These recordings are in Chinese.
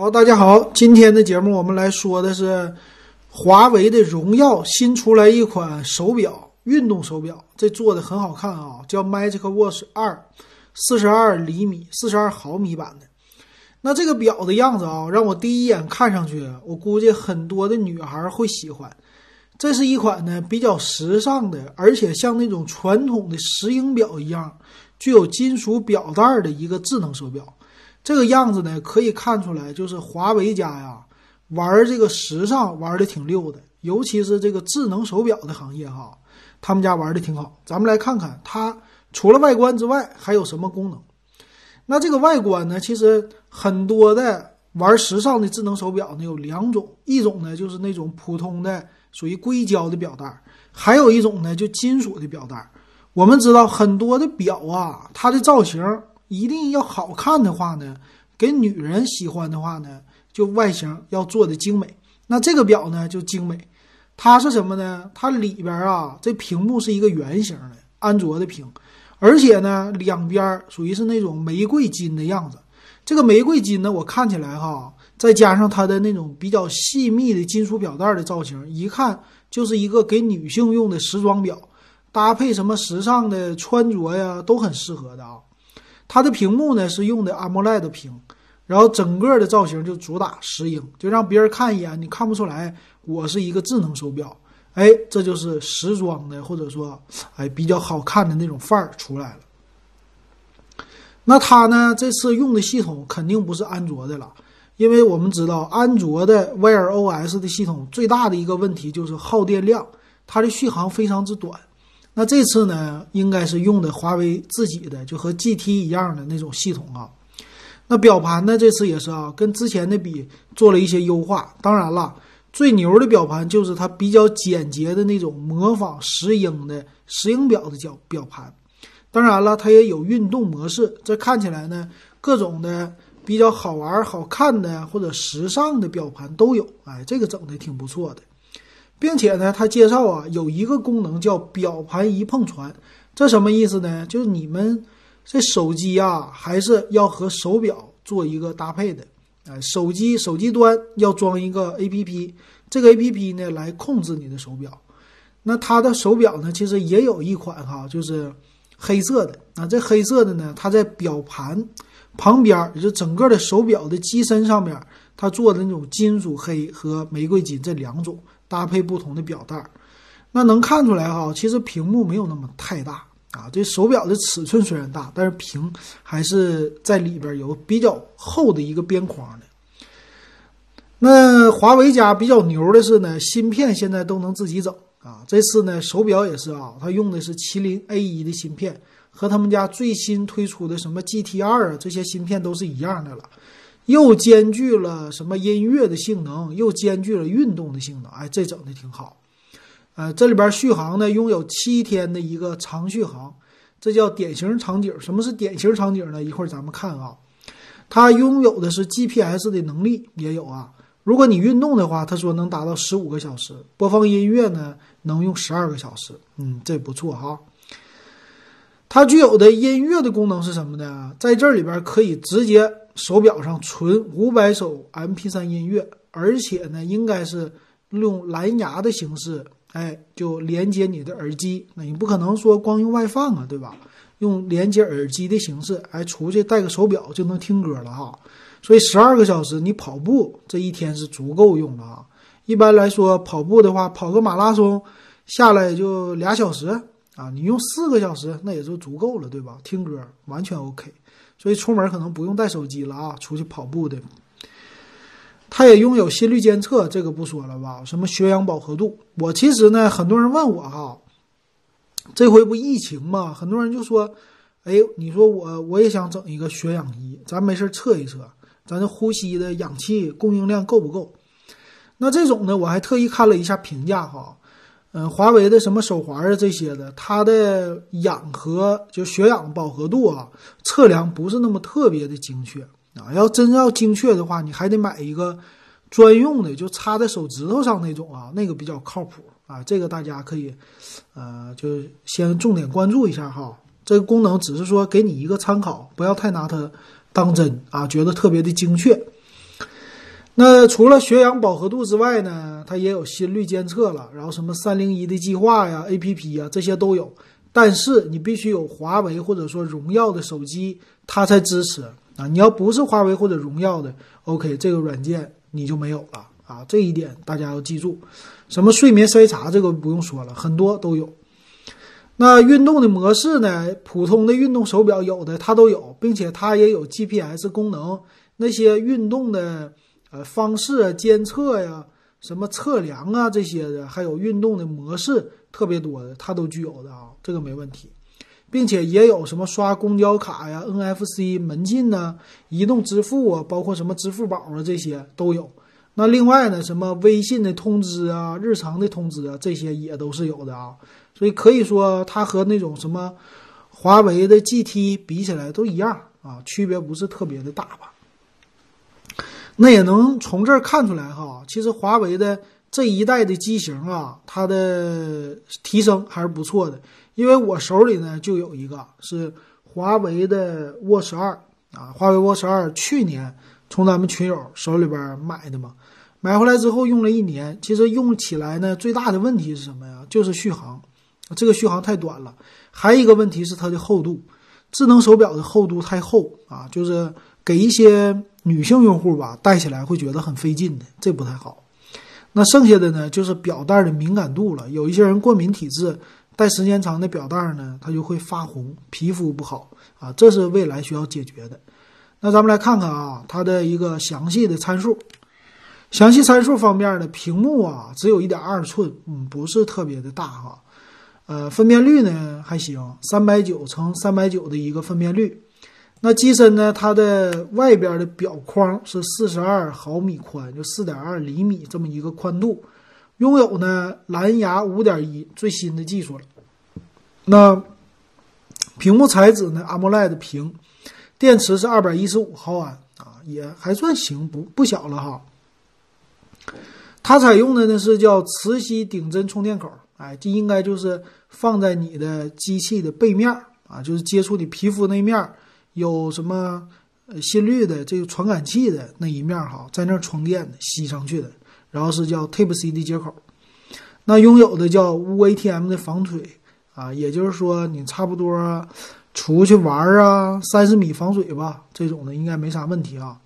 好，大家好，今天的节目我们来说的是华为的荣耀新出来一款手表，运动手表，这做的很好看啊，叫 Magic Watch 二，四十二厘米、四十二毫米版的。那这个表的样子啊，让我第一眼看上去，我估计很多的女孩会喜欢。这是一款呢比较时尚的，而且像那种传统的石英表一样，具有金属表带的一个智能手表。这个样子呢，可以看出来，就是华为家呀，玩这个时尚玩的挺溜的，尤其是这个智能手表的行业哈，他们家玩的挺好。咱们来看看它除了外观之外还有什么功能。那这个外观呢，其实很多的玩时尚的智能手表呢有两种，一种呢就是那种普通的属于硅胶的表带，还有一种呢就金属的表带。我们知道很多的表啊，它的造型。一定要好看的话呢，给女人喜欢的话呢，就外形要做的精美。那这个表呢就精美，它是什么呢？它里边啊，这屏幕是一个圆形的安卓的屏，而且呢两边属于是那种玫瑰金的样子。这个玫瑰金呢，我看起来哈，再加上它的那种比较细密的金属表带的造型，一看就是一个给女性用的时装表，搭配什么时尚的穿着呀，都很适合的啊。它的屏幕呢是用的 AMOLED 屏，然后整个的造型就主打石英，就让别人看一眼你看不出来我是一个智能手表，哎，这就是时装的或者说哎比较好看的那种范儿出来了。那它呢这次用的系统肯定不是安卓的了，因为我们知道安卓的 Wear OS 的系统最大的一个问题就是耗电量，它的续航非常之短。那这次呢，应该是用的华为自己的，就和 GT 一样的那种系统啊。那表盘呢，这次也是啊，跟之前的比做了一些优化。当然了，最牛的表盘就是它比较简洁的那种模仿石英的石英表的表表盘。当然了，它也有运动模式。这看起来呢，各种的比较好玩、好看的或者时尚的表盘都有。哎，这个整的挺不错的。并且呢，他介绍啊，有一个功能叫表盘一碰传，这什么意思呢？就是你们这手机啊，还是要和手表做一个搭配的，啊，手机手机端要装一个 A P P，这个 A P P 呢来控制你的手表。那它的手表呢，其实也有一款哈，就是黑色的啊，这黑色的呢，它在表盘旁边，也就整个的手表的机身上面，它做的那种金属黑和玫瑰金这两种。搭配不同的表带，那能看出来哈，其实屏幕没有那么太大啊。这手表的尺寸虽然大，但是屏还是在里边有比较厚的一个边框的。那华为家比较牛的是呢，芯片现在都能自己整啊。这次呢，手表也是啊，它用的是麒麟 A 一的芯片，和他们家最新推出的什么 GT 二啊这些芯片都是一样的了。又兼具了什么音乐的性能，又兼具了运动的性能，哎，这整的挺好。呃，这里边续航呢，拥有七天的一个长续航，这叫典型场景。什么是典型场景呢？一会儿咱们看啊。它拥有的是 GPS 的能力，也有啊。如果你运动的话，他说能达到十五个小时，播放音乐呢，能用十二个小时。嗯，这不错哈。它具有的音乐的功能是什么呢？在这里边可以直接。手表上存五百首 MP3 音乐，而且呢，应该是用蓝牙的形式，哎，就连接你的耳机。那你不可能说光用外放啊，对吧？用连接耳机的形式，哎，出去带个手表就能听歌了哈。所以十二个小时你跑步这一天是足够用了啊。一般来说，跑步的话，跑个马拉松下来也就俩小时啊，你用四个小时那也就足够了，对吧？听歌完全 OK。所以出门可能不用带手机了啊，出去跑步的。它也拥有心率监测，这个不说了吧？什么血氧饱和度？我其实呢，很多人问我哈，这回不疫情嘛，很多人就说，哎，你说我我也想整一个血氧仪，咱没事测一测，咱这呼吸的氧气供应量够不够？那这种呢，我还特意看了一下评价哈。嗯，华为的什么手环啊这些的，它的氧和就血氧饱和度啊，测量不是那么特别的精确啊。要真要精确的话，你还得买一个专用的，就插在手指头上那种啊，那个比较靠谱啊。这个大家可以，呃，就先重点关注一下哈。这个功能只是说给你一个参考，不要太拿它当真啊，觉得特别的精确。那除了血氧饱和度之外呢，它也有心率监测了，然后什么三零一的计划呀、APP 呀这些都有。但是你必须有华为或者说荣耀的手机，它才支持啊。你要不是华为或者荣耀的，OK，这个软件你就没有了啊。这一点大家要记住。什么睡眠筛查这个不用说了，很多都有。那运动的模式呢？普通的运动手表有的它都有，并且它也有 GPS 功能。那些运动的呃方式啊、监测呀、什么测量啊这些的，还有运动的模式特别多的，它都具有的啊，这个没问题。并且也有什么刷公交卡呀、NFC 门禁呐、移动支付啊，包括什么支付宝啊这些都有。那另外呢，什么微信的通知啊、日常的通知啊，这些也都是有的啊。所以可以说，它和那种什么华为的 GT 比起来都一样啊，区别不是特别的大吧？那也能从这儿看出来哈，其实华为的这一代的机型啊，它的提升还是不错的。因为我手里呢就有一个是华为的 Watch 二啊，华为 Watch 二去年从咱们群友手里边买的嘛，买回来之后用了一年，其实用起来呢最大的问题是什么呀？就是续航。这个续航太短了，还有一个问题是它的厚度，智能手表的厚度太厚啊，就是给一些女性用户吧戴起来会觉得很费劲的，这不太好。那剩下的呢，就是表带的敏感度了，有一些人过敏体质，戴时间长的表带呢，它就会发红，皮肤不好啊，这是未来需要解决的。那咱们来看看啊，它的一个详细的参数，详细参数方面的屏幕啊，只有一点二寸，嗯，不是特别的大哈。呃，分辨率呢还行，三百九乘三百九的一个分辨率。那机身呢，它的外边的表框是四十二毫米宽，就四点二厘米这么一个宽度。拥有呢蓝牙五点一最新的技术了。那屏幕材质呢，AMOLED 屏，电池是二百一十五毫安啊，也还算行，不不小了哈。它采用的呢是叫磁吸顶针充电口。哎，这应该就是放在你的机器的背面啊，就是接触你皮肤那面有什么呃心率的这个传感器的那一面哈，在那儿充电的吸上去的，然后是叫 Type C 的接口。那拥有的叫无 ATM 的防水啊，也就是说你差不多出去玩啊，三十米防水吧，这种的应该没啥问题啊。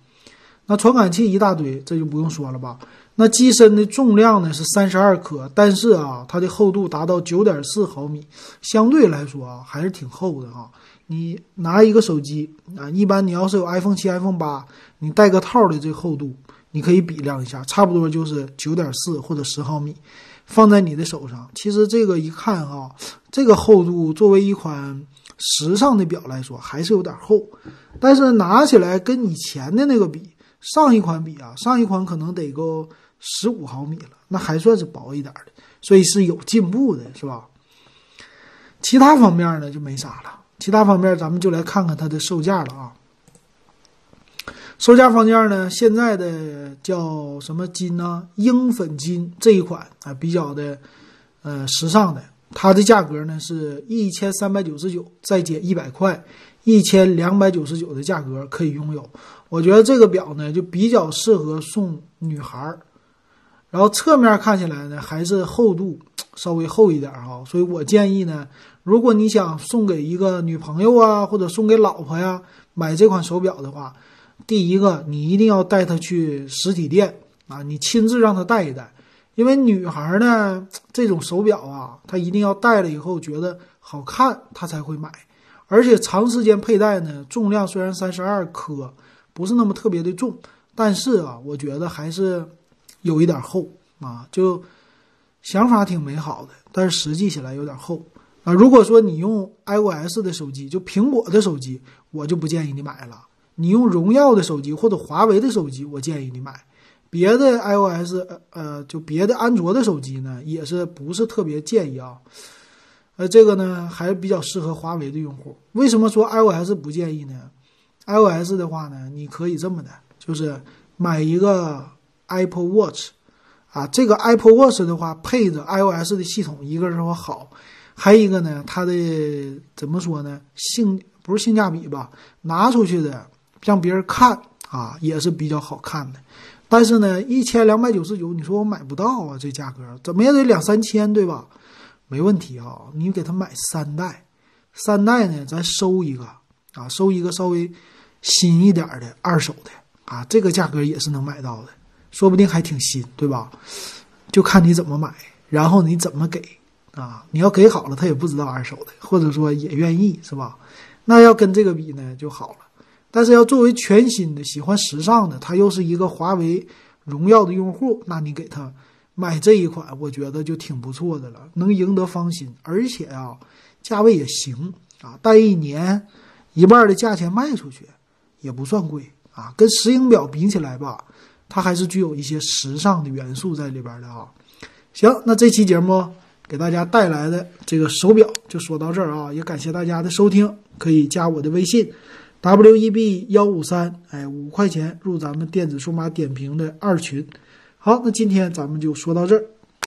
那传感器一大堆，这就不用说了吧。那机身的重量呢是三十二克，但是啊，它的厚度达到九点四毫米，相对来说啊还是挺厚的啊。你拿一个手机啊，一般你要是有 iPhone 七、iPhone 八，你带个套的这厚度，你可以比量一下，差不多就是九点四或者十毫米，放在你的手上，其实这个一看哈，这个厚度作为一款时尚的表来说还是有点厚，但是拿起来跟以前的那个比，上一款比啊，上一款可能得够。十五毫米了，那还算是薄一点的，所以是有进步的，是吧？其他方面呢就没啥了。其他方面咱们就来看看它的售价了啊。售价方面呢，现在的叫什么金呢？樱粉金这一款啊，比较的呃时尚的，它的价格呢是一千三百九十九，再减一百块，一千两百九十九的价格可以拥有。我觉得这个表呢就比较适合送女孩儿。然后侧面看起来呢，还是厚度稍微厚一点哈，所以我建议呢，如果你想送给一个女朋友啊，或者送给老婆呀，买这款手表的话，第一个你一定要带她去实体店啊，你亲自让她戴一戴，因为女孩呢，这种手表啊，她一定要戴了以后觉得好看，她才会买，而且长时间佩戴呢，重量虽然三十二克，不是那么特别的重，但是啊，我觉得还是。有一点厚啊，就想法挺美好的，但是实际起来有点厚啊。如果说你用 iOS 的手机，就苹果的手机，我就不建议你买了。你用荣耀的手机或者华为的手机，我建议你买。别的 iOS 呃，就别的安卓的手机呢，也是不是特别建议啊。呃，这个呢还是比较适合华为的用户。为什么说 iOS 不建议呢？iOS 的话呢，你可以这么的，就是买一个。Apple Watch，啊，这个 Apple Watch 的话，配着 iOS 的系统，一个是说好，还一个呢，它的怎么说呢？性不是性价比吧？拿出去的让别人看啊，也是比较好看的。但是呢，一千两百九十九，你说我买不到啊，这价格怎么也得两三千，对吧？没问题啊，你给他买三代，三代呢，咱收一个啊，收一个稍微新一点的二手的啊，这个价格也是能买到的，说不定还挺新，对吧？就看你怎么买，然后你怎么给啊？你要给好了，他也不知道二手的，或者说也愿意，是吧？那要跟这个比呢就好了。但是要作为全新的、喜欢时尚的，他又是一个华为、荣耀的用户，那你给他买这一款，我觉得就挺不错的了，能赢得芳心，而且啊，价位也行啊，带一年一半的价钱卖出去，也不算贵啊。跟石英表比起来吧，它还是具有一些时尚的元素在里边的啊。行，那这期节目给大家带来的这个手表就说到这儿啊，也感谢大家的收听，可以加我的微信。W E B 幺五三，哎，五块钱入咱们电子数码点评的二群。好，那今天咱们就说到这儿。